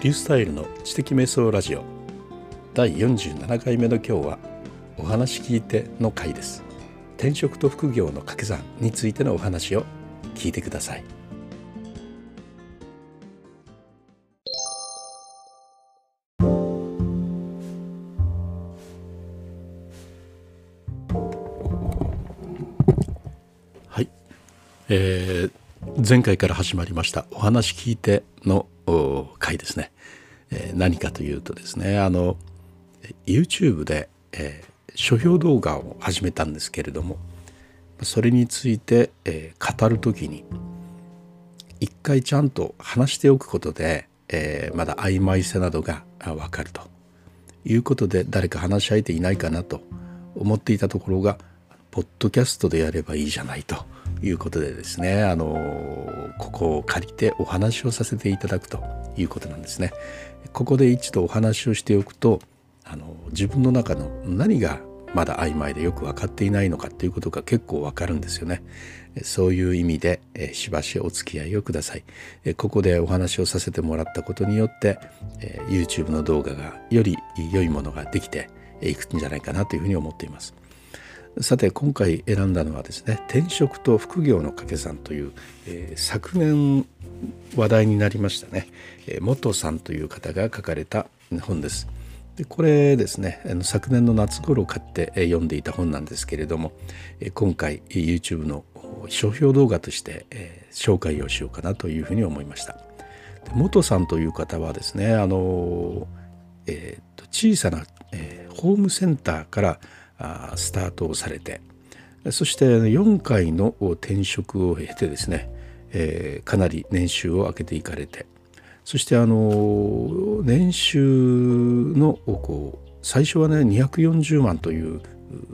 リュースタイルの知的瞑想ラジオ。第47回目の今日はお話聞いての回です。転職と副業の掛け算についてのお話を聞いてください。はい、えー、前回から始まりました。お話聞いての回ですね、えー、何かというとですねあの YouTube で、えー、書評動画を始めたんですけれどもそれについて、えー、語る時に一回ちゃんと話しておくことで、えー、まだ曖昧さなどが分かると。いうことで誰か話し相手いないかなと思っていたところがポッドキャストでやればいいじゃないと。いうことでですねあのここを借りてお話をさせていただくということなんですね。ここで一度お話をしておくとあの自分の中の何がまだ曖昧でよく分かっていないのかっていうことが結構分かるんですよね。そういう意味でえしばしお付き合いをくださいえ。ここでお話をさせてもらったことによってえ YouTube の動画がより良いものができていくんじゃないかなというふうに思っています。さて今回選んだのはですね「転職と副業の掛け算」という、えー、昨年話題になりましたね、えー、元さんという方が書かれた本です。でこれですねあの昨年の夏頃買って読んでいた本なんですけれども今回 YouTube の書評動画として、え、紹介をしようかなというふうに思いました。で元さんという方はですねあの、えー、と小さな、えー、ホームセンターからスタートをされてそして4回の転職を経てですね、えー、かなり年収を上げていかれてそしてあの年収のこう最初はね240万という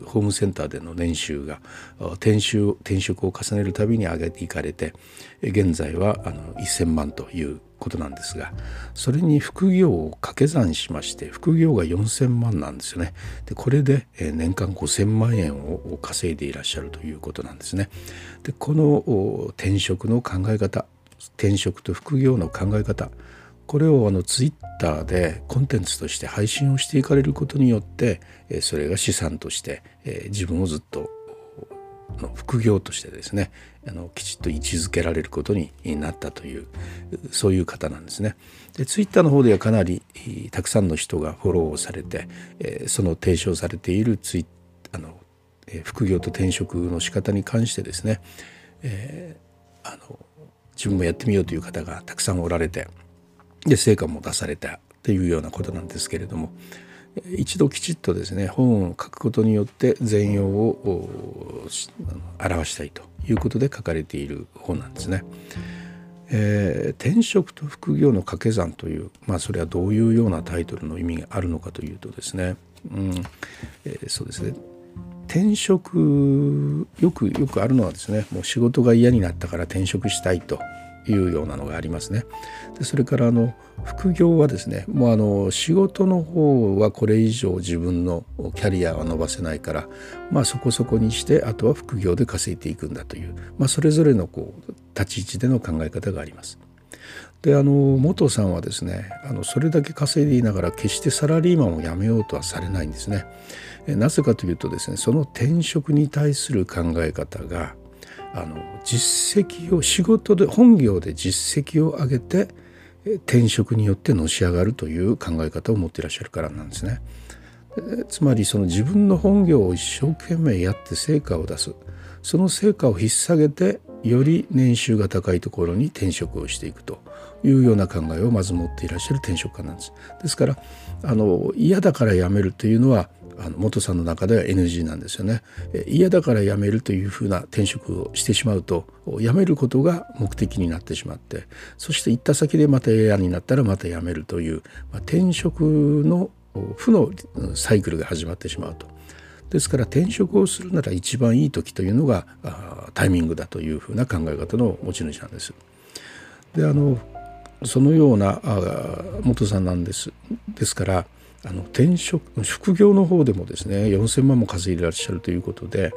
ホームセンターでの年収が転職を重ねるたびに上げていかれて現在はあの1,000万ということなんですがそれに副業を掛け算しまして副業が4,000万なんですよね。でこれで年間5,000万円を稼いでいらっしゃるということなんですね。でこの転職の考え方転職と副業の考え方これをあのツイッターでコンテンツとして配信をしていかれることによってそれが資産として自分をずっと副業としてですねあのきちっと位置づけられることになったというそういう方なんですね。でツイッターの方ではかなりたくさんの人がフォローをされて、その提唱されているツイあの、副業と転職の仕方に関してですね、えー、あの自分もやってみようという方がたくさんおられてで成果も出されたというようなことなんですけれども一度きちっとですね本を書くことによって全容を表したいということで書かれている本なんですね。えー、転職と副業の掛け算という、まあ、それはどういうようなタイトルの意味があるのかというとですね、うん。えー、そうですね。転職よくよくあるのはですねもう仕事が嫌になったから転職したいと。いうようなのがありますね。でそれからあの副業はですねもうあの仕事の方はこれ以上自分のキャリアは伸ばせないから、まあ、そこそこにしてあとは副業で稼いでいくんだという、まあ、それぞれのこう立ち位置での考え方があります。であの元さんはですねあのそれだけ稼いでいながら決してサラリーマンを辞めようとはされないんですね。なぜかというとですねその転職に対する考え方があの実績を仕事で本業で実績を上げて転職によってのし上がるという考え方を持っていらっしゃるからなんですね。つまりその自分の本業を一生懸命やって成果を出すその成果を引っ提げてより年収が高いところに転職をしていくというような考えをまず持っていらっしゃる転職家なんです。ですからあの嫌だから辞めるというのはあの元さんの中では NG なんですよね。嫌だから辞めるというふうな転職をしてしまうと辞めることが目的になってしまってそして行った先でまた嫌になったらまた辞めるという、まあ、転職の負のサイクルが始まってしまうと。ですから転職をするなら一番いい時というのがタイミングだというふうな考え方の持ち主なんです。であのそのような元さんなんです。ですからあの転職副業の方でもですね4,000万も稼いでいらっしゃるということで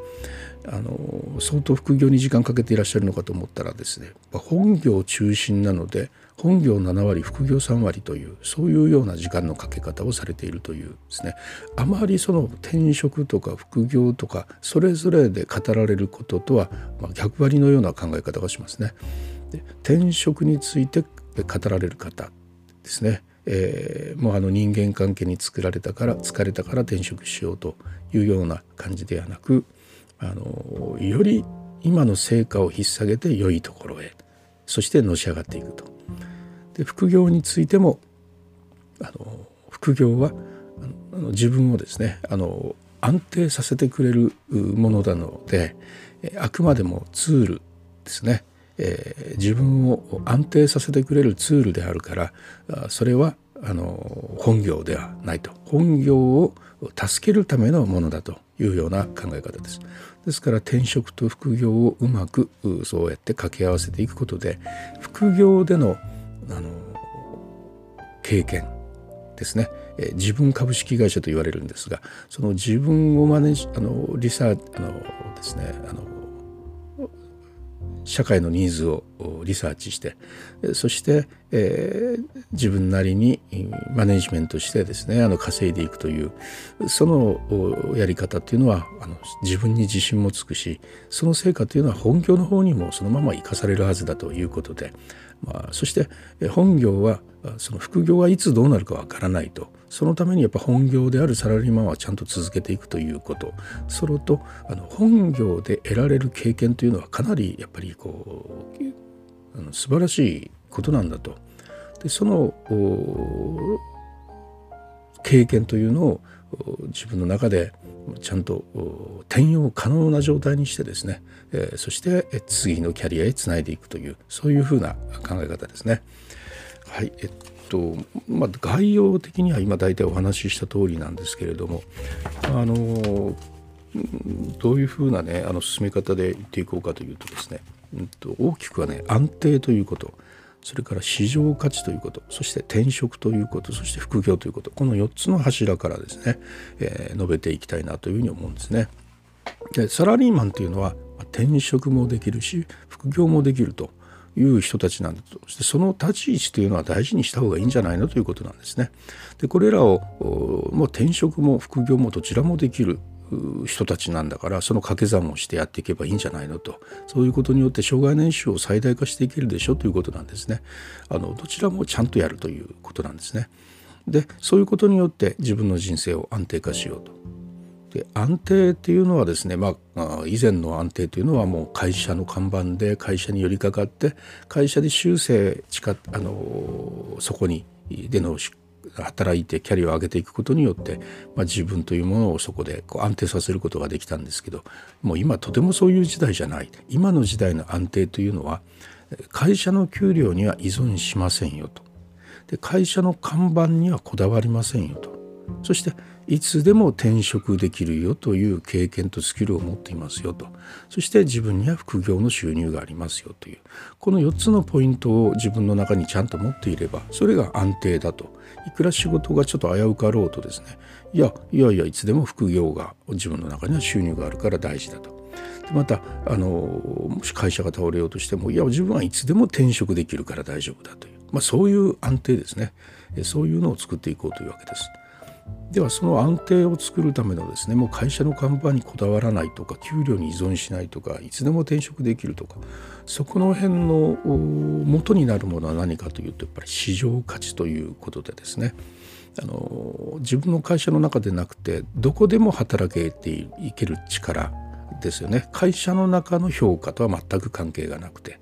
あの相当副業に時間かけていらっしゃるのかと思ったらですね本業中心なので本業7割副業3割というそういうような時間のかけ方をされているというですねあまりその転職とか副業とかそれぞれで語られることとは、まあ、逆張りのような考え方がしますね。で転職について語られる方ですね、えー、もうあの人間関係に作られたから疲れたから転職しようというような感じではなくあのより今の成果を引っ提げて良いところへそしてのし上がっていくと。で副業についてもあの副業はあの自分をですねあの安定させてくれるものなのであくまでもツールですね、えー、自分を安定させてくれるツールであるからそれはあの本業ではないと本業を助けるためのものだというような考え方です。ですから転職と副業をうまくそうやって掛け合わせていくことで副業でのあの経験ですね、え自分株式会社と言われるんですがその自分をマネあのリサーあのですねあの社会のニーズをリサーチしてそして、えー、自分なりにマネジメントしてですねあの稼いでいくというそのやり方っていうのはあの自分に自信もつくしその成果というのは本業の方にもそのまま生かされるはずだということで、まあ、そして本業はその副業はいつどうなるかわからないと。そのためにやっぱ本業であるサラリーマンはちゃんと続けていくということそれとあの本業で得られる経験というのはかなりやっぱりこうあの素晴らしいことなんだと。でその経験というのを自分の中でちゃんと転用可能な状態にしてですね、えー、そして次のキャリアへつないでいくというそういうふうな考え方ですね。はいえっととまあ、概要的には今大体お話しした通りなんですけれどもあのどういうふうなねあの進め方でいっていこうかというとですね、うん、と大きくはね安定ということそれから市場価値ということそして転職ということそして副業ということこの4つの柱からですね、えー、述べていきたいなというふうに思うんですね。でサラリーマンというのは転職もできるし副業もできるという人たちなんだとしてその立ち位置というのは大事にした方がいいんじゃないのということなんですね。でこれらをもう転職も副業もどちらもできる人たちなんだからその掛け算をしてやっていけばいいんじゃないのとそういうことによって障害年収を最大化していけるでしょということなんですね。あのどちらもちゃんとやるということなんですね。でそういうことによって自分の人生を安定化しようとで安定っていうのはですね、まあ、以前の安定というのはもう会社の看板で会社に寄りかかって会社で修正あのそこにでの働いてキャリアを上げていくことによって、まあ、自分というものをそこでこう安定させることができたんですけどもう今とてもそういう時代じゃない。今の時代の安定というのは会社の給料には依存しませんよと。で会社の看板にはこだわりませんよと。そしていつでも転職できるよという経験とスキルを持っていますよと。そして自分には副業の収入がありますよという。この4つのポイントを自分の中にちゃんと持っていればそれが安定だと。いくら仕事がちょっと危うかろうとですね。いやいやいやいつでも副業が自分の中には収入があるから大事だと。またあのもし会社が倒れようとしてもいや自分はいつでも転職できるから大丈夫だという、まあ、そういう安定ですね。そういうのを作っていこうというわけです。ではその安定を作るためのですねもう会社の看板にこだわらないとか給料に依存しないとかいつでも転職できるとかそこの辺の元になるものは何かというとやっぱり市場価値ということでですね。あの自分の会社の中でなくてどこでも働けていける力ですよね。会社の中の評価とは全く関係がなくて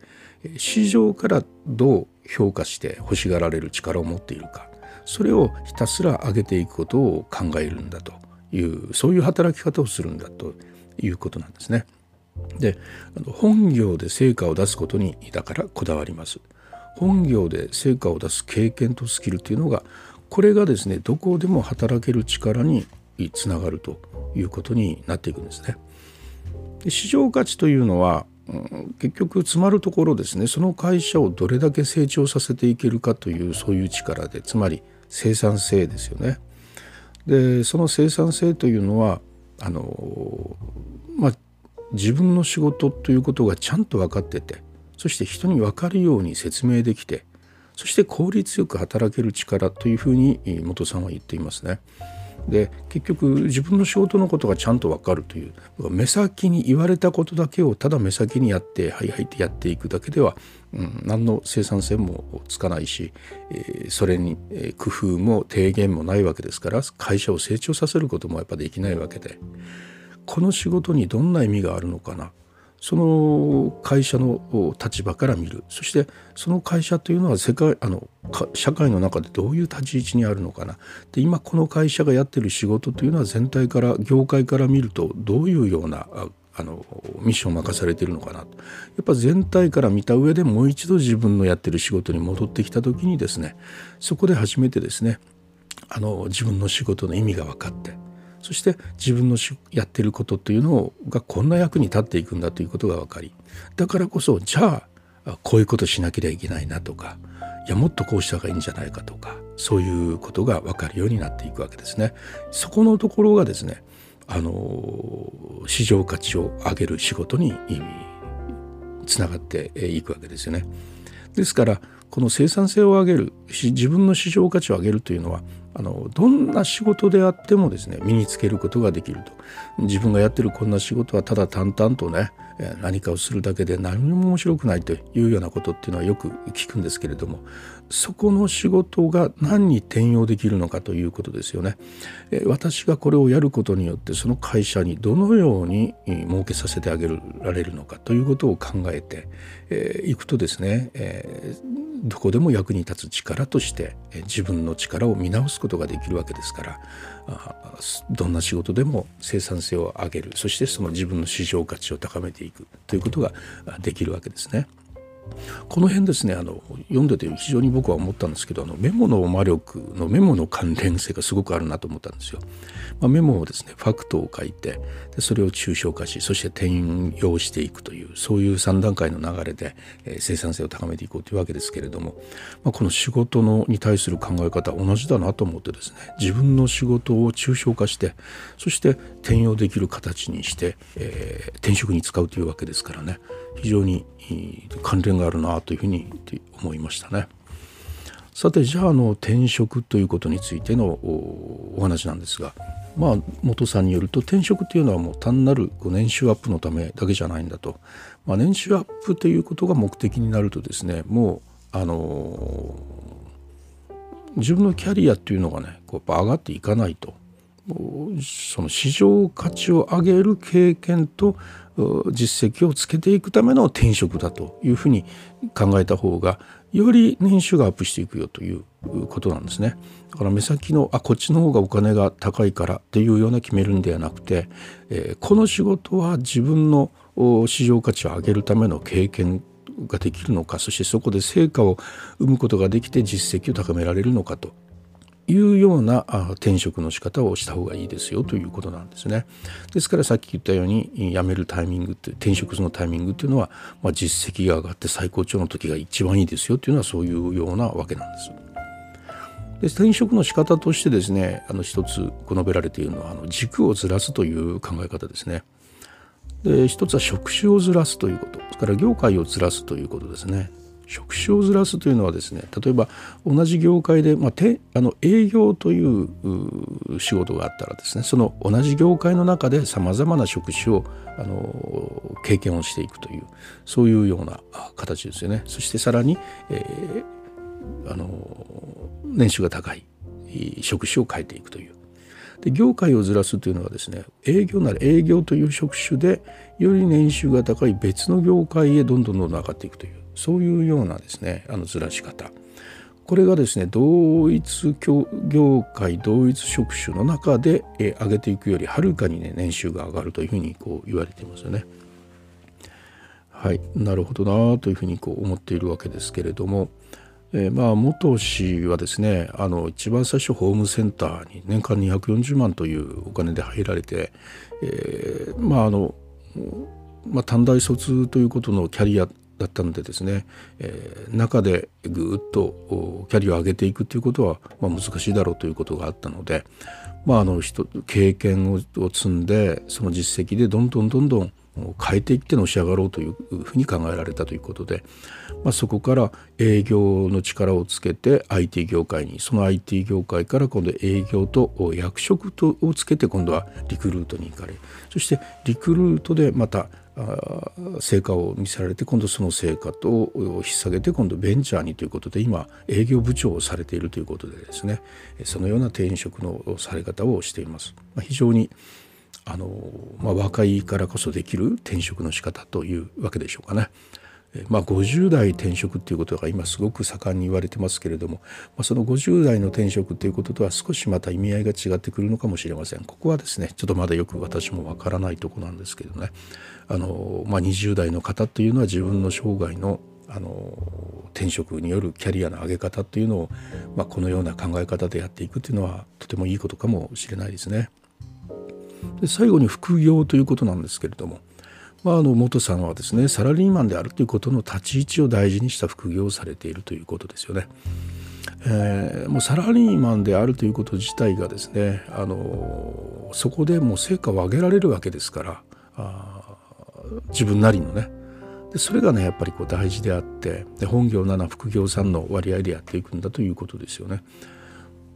市場からどう評価して欲しがられる力を持っているか。それをひたすら上げていくことを考えるんだというそういう働き方をするんだということなんですね。で本業で成果を出すことにだからこだわります。本業で成果を出す経験とスキルというのがこれがですねどこでも働ける力につながるということになっていくんですね。で市場価値というのは、うん、結局詰まるところですねその会社をどれだけ成長させていけるかというそういう力でつまり生産性ですよね。でその生産性というのはあの、まあ、自分の仕事ということがちゃんと分かっててそして人に分かるように説明できてそして効率よく働ける力というふうに元さんは言っていますね。で結局自分の仕事のことがちゃんと分かるという目先に言われたことだけをただ目先にやってはいはいってやっていくだけでは、うん、何の生産性もつかないし、えー、それに、えー、工夫も提言もないわけですから会社を成長させることもやっぱできないわけでこの仕事にどんな意味があるのかなその会社の立場から見る。そしてその会社というのは世界あの社会の中でどういう立ち位置にあるのかな。で今この会社がやってる仕事というのは全体から業界から見るとどういうようなあのミッションを任されているのかな。とやっぱ全体から見た上でもう一度自分のやってる仕事に戻ってきた時にですねそこで初めてですねあの自分の仕事の意味が分かってそして自分のやってることというのがこんな役に立っていくんだということが分かりだからこそじゃあこういうことしなければいけないなとかいやもっとこうした方がいいんじゃないかとかそういうことが分かるようになっていくわけですね。そこのところがですねあの市場価値を上げる仕事につながっていくわけですよね。ですからこの生産性を上げる自分の市場価値を上げるというのはあのどんな仕事であってもですね身につけることができると。自分がやってるこんな仕事はただ淡々とね何かをするだけで何も面白くないというようなことっていうのはよく聞くんですけれどもそこの仕事が何に転用できるのかということですよね。私がこれをやることによってその会社にどのように儲けさせてあげられるのかということを考えていくとですね、えどこでも役に立つ力として自分の力を見直すことができるわけですからどんな仕事でも生産性を上げるそしてその自分の市場価値を高めていくということができるわけですね。この辺ですねあの読んでて非常に僕は思ったんですけどあのメモの魔力のメモの関連性がすごくあるなと思ったんですよ。まあ、メモをですねファクトを書いてでそれを抽象化しそして転用していくというそういう3段階の流れで、えー、生産性を高めていこうというわけですけれども、まあ、この仕事のに対する考え方同じだなと思ってですね自分の仕事を抽象化してそして転用できる形にして、えー、転職に使うというわけですからね非常に関連があるなというふうに思いましたね。さてじゃあの転職ということについてのお話なんですがまあ元さんによると転職というのはもう単なる年収アップのためだけじゃないんだと、まあ、年収アップということが目的になるとですねもうあの自分のキャリアっていうのがねこうやっぱ上がっていかないとその市場価値を上げる経験と実績をつけていくための転職だというふうに考えた方がより年収がアップしていくよということなんですね。だから目先のあこっちの方がお金が高いからっていうような決めるんではなくて、えー、この仕事は自分の市場価値を上げるための経験ができるのかそしてそこで成果を生むことができて実績を高められるのかというような転職の仕方をした方がいいですよということなんですね。ですからさっき言ったように辞めるタイミングって転職のタイミングっていうのは、まあ、実績が上がって最高潮の時が一番いいですよというのはそういうようなわけなんです。で転職の仕方としてですねあの一つこ述べられているのはあの軸をずらすという考え方ですね。で一つは職種をずらすということそれから業界をずらすということですね。職種をずらすというのはですね例えば同じ業界で、まあ、てあの営業という仕事があったらですねその同じ業界の中でさまざまな職種をあの経験をしていくというそういうような形ですよね。そしてさらに、えー、あの年収が高い職種を変えていくという。で業界をずらすというのはですね営業なら営業という職種でより年収が高い別の業界へどんどんどんどん上がっていくというそういうようなですねあのずらし方これがですね同一業界同一職種の中で上げていくよりはるかにね年収が上がるというふうにこう言われていますよね。はいなるほどなというふうにこう思っているわけですけれども、えー、まあ元氏はですねあの一番最初ホームセンターに年間240万というお金で入られて、えー、まああのまあ、短大卒ということのキャリアだったのでですね、えー、中でぐっとキャリアを上げていくということは、まあ、難しいだろうということがあったので、まあ、あの人経験を積んでその実績でどんどんどんどん変えていってのし上がろうというふうに考えられたということで、まあ、そこから営業の力をつけて IT 業界にその IT 業界から今度営業と役職とをつけて今度はリクルートに行かれそしてリクルートでまた成果を見せられて今度その成果と引っ提げて今度ベンチャーにということで今営業部長をされているということでですねそのような転職のされ方をしています。非常にあの、まあ、若いからこそできる転職の仕方というわけでしょうかね。まあ、50代転職っていうことが今すごく盛んに言われてますけれども、まあ、その50代の転職ということとは少しまた意味合いが違ってくるのかもしれませんここはですねちょっとまだよく私もわからないとこなんですけどねあの、まあ、20代の方というのは自分の生涯のあの転職によるキャリアの上げ方というのを、まあ、このような考え方でやっていくというのはとてもいいことかもしれないですね。で最後に副業ということなんですけれども、まあ、あの元さんはですねサラリーマンであるということの立ち位置を大事にした副業をされているということですよね。えー、もうサラリーマンであるということ自体がですねあのそこでもう成果を上げられるわけですからあ自分なりのねでそれがねやっぱりこう大事であってで本業7副業3の割合でやっていくんだということですよね。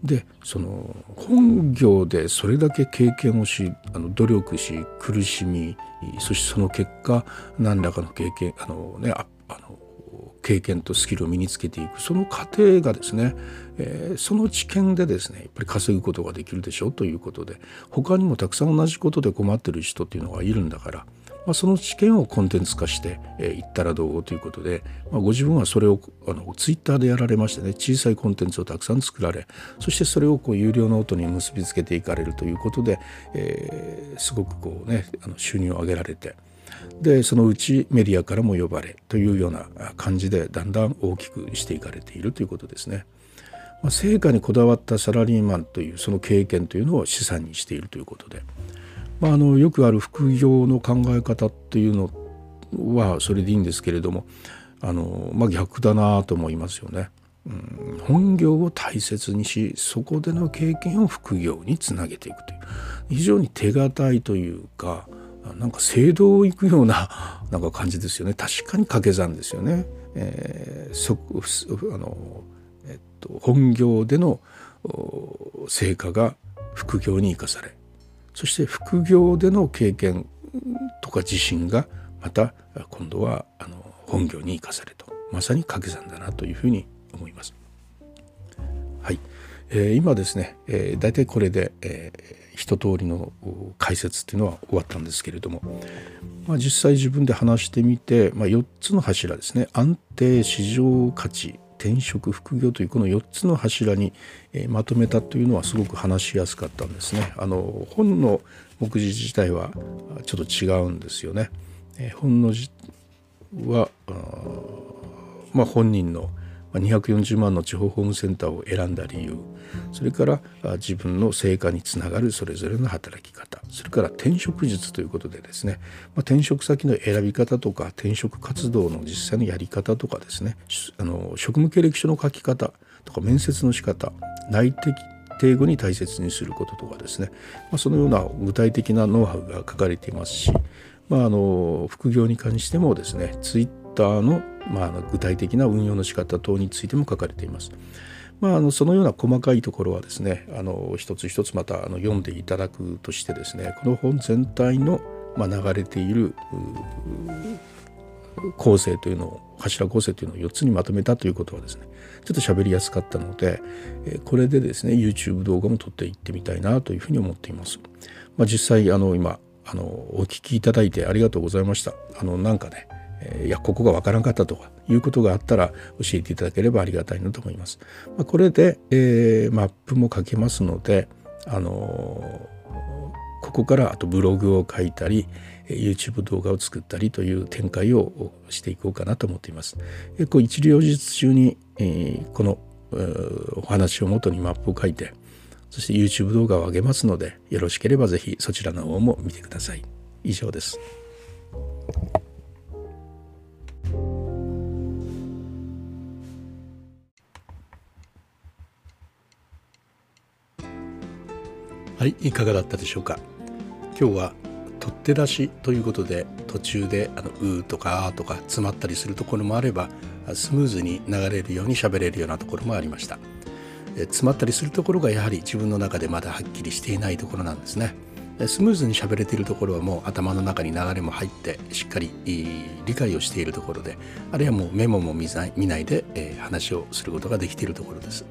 でその本業でそれだけ経験をしあの努力し苦しみそしてその結果何らかの経験あの、ね、あの経験とスキルを身につけていくその過程がですね、えー、その知見でですねやっぱり稼ぐことができるでしょうということで他にもたくさん同じことで困ってる人っていうのがいるんだからまあ、その知見をコンテンツ化してい、えったらどうということで、まあ、ご自分はそれをあのツイッターでやられましてね小さいコンテンツをたくさん作られそしてそれをこう有料ノートに結びつけていかれるということで、えー、すごくこうねあの収入を上げられてでそのうちメディアからも呼ばれというような感じでだんだん大きくしていかれているということですね。まあ、成果にこだわったサラリーマンというその経験というのを資産にしているということで。まあ、あのよくある副業の考え方っていうのはそれでいいんですけれどもあの、まあ、逆だなと思いますよね。うん、本業を大切にしそこでの経験を副業につなげていくという非常に手堅いというかなんか聖堂を行くような なんか感じですよね確かに掛け算ですよね。えー、そあのえっと、本業での成果が副業に生かされそして副業での経験とか自信がまた今度はあの本業に生かされとまさに掛け算だなというふうに思います。はい、えー、今ですね、えー、大体これで、えー、一通りの解説っていうのは終わったんですけれども、まあ、実際自分で話してみて、まあ、4つの柱ですね安定市場価値転職副業というこの4つの柱に、えまとめたというのはすごく話しやすかったんですね。あの本の目次自体はちょっと違うんですよね。え本のじはまあ、本人の240万の地方ホームセンターを選んだ理由それから自分の成果につながるそれぞれの働き方それから転職術ということでですね、ま、転職先の選び方とか転職活動の実際のやり方とかですねあの職務経歴書の書き方とか面接の仕方内的定後に大切にすることとかですね、ま、そのような具体的なノウハウが書かれていますし、まあ、あの副業に関してもですねツイッターのまあ、具体的な運用の仕方等についても書かれています。まあ、あのそのような細かいところはですねあの一つ一つまたあの読んでいただくとしてですねこの本全体の、まあ、流れている構成というのを柱構成というのを4つにまとめたということはですねちょっと喋りやすかったのでこれでですね YouTube 動画も撮っていってみたいなというふうに思っています。まあ、実際あの今あのお聞きいただいてありがとうございました。あのなんかねえいやここがわからんかったとかいうことがあったら教えていただければありがたいなと思います。まあ、これで、えー、マップも書けますので、あのー、ここからあとブログを書いたり YouTube 動画を作ったりという展開をしていこうかなと思っています。えこう一両日中に、えー、このお話をもとにマップを書いてそして YouTube 動画を上げますのでよろしければ是非そちらの方も見てください。以上です。はいいかがだったでしょうか？今日は取って出しということで途中であの「う」とか「あ」とか詰まったりするところもあればスムーズに流れるように喋れるようなところもありました。詰まったりするところがやはり自分の中でまだはっきりしていないところなんですね。スムーズに喋れているところはもう頭の中に流れも入ってしっかり理解をしているところであるいはもうメモも見ないで、話をすることができているところです。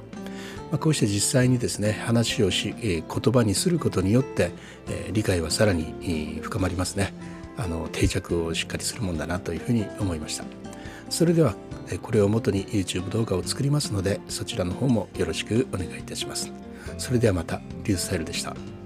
まあ、こうして実際にですね話をし、え言葉にすることによって、え理解はさらに、深まりますね。あの定着をしっかりするもんだなというふうに思いました。それではえこれをもとに YouTube 動画を作りますのでそちらの方もよろしくお願いいたします。それではまたリュースタイルでした。